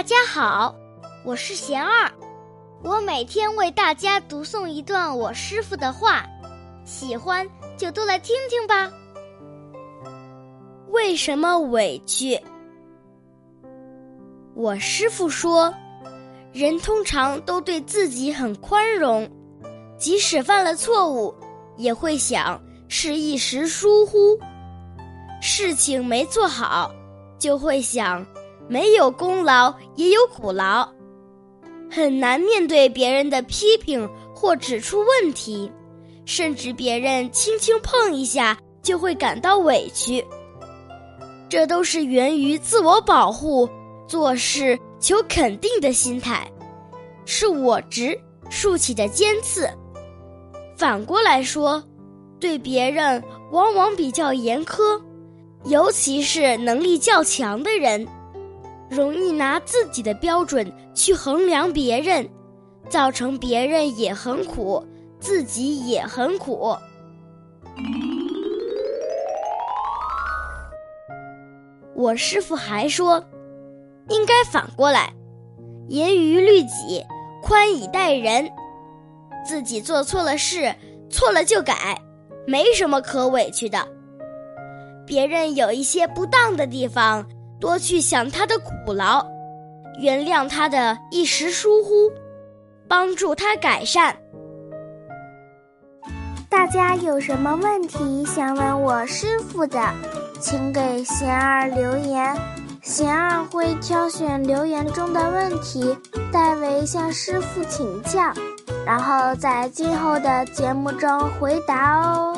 大家好，我是贤二，我每天为大家读诵一段我师傅的话，喜欢就都来听听吧。为什么委屈？我师傅说，人通常都对自己很宽容，即使犯了错误，也会想是一时疏忽；事情没做好，就会想。没有功劳也有苦劳，很难面对别人的批评或指出问题，甚至别人轻轻碰一下就会感到委屈。这都是源于自我保护、做事求肯定的心态，是我执竖起的尖刺。反过来说，对别人往往比较严苛，尤其是能力较强的人。容易拿自己的标准去衡量别人，造成别人也很苦，自己也很苦。我师傅还说，应该反过来，严于律己，宽以待人。自己做错了事，错了就改，没什么可委屈的。别人有一些不当的地方。多去想他的苦劳，原谅他的一时疏忽，帮助他改善。大家有什么问题想问我师傅的，请给贤儿留言，贤儿会挑选留言中的问题，代为向师傅请教，然后在今后的节目中回答哦。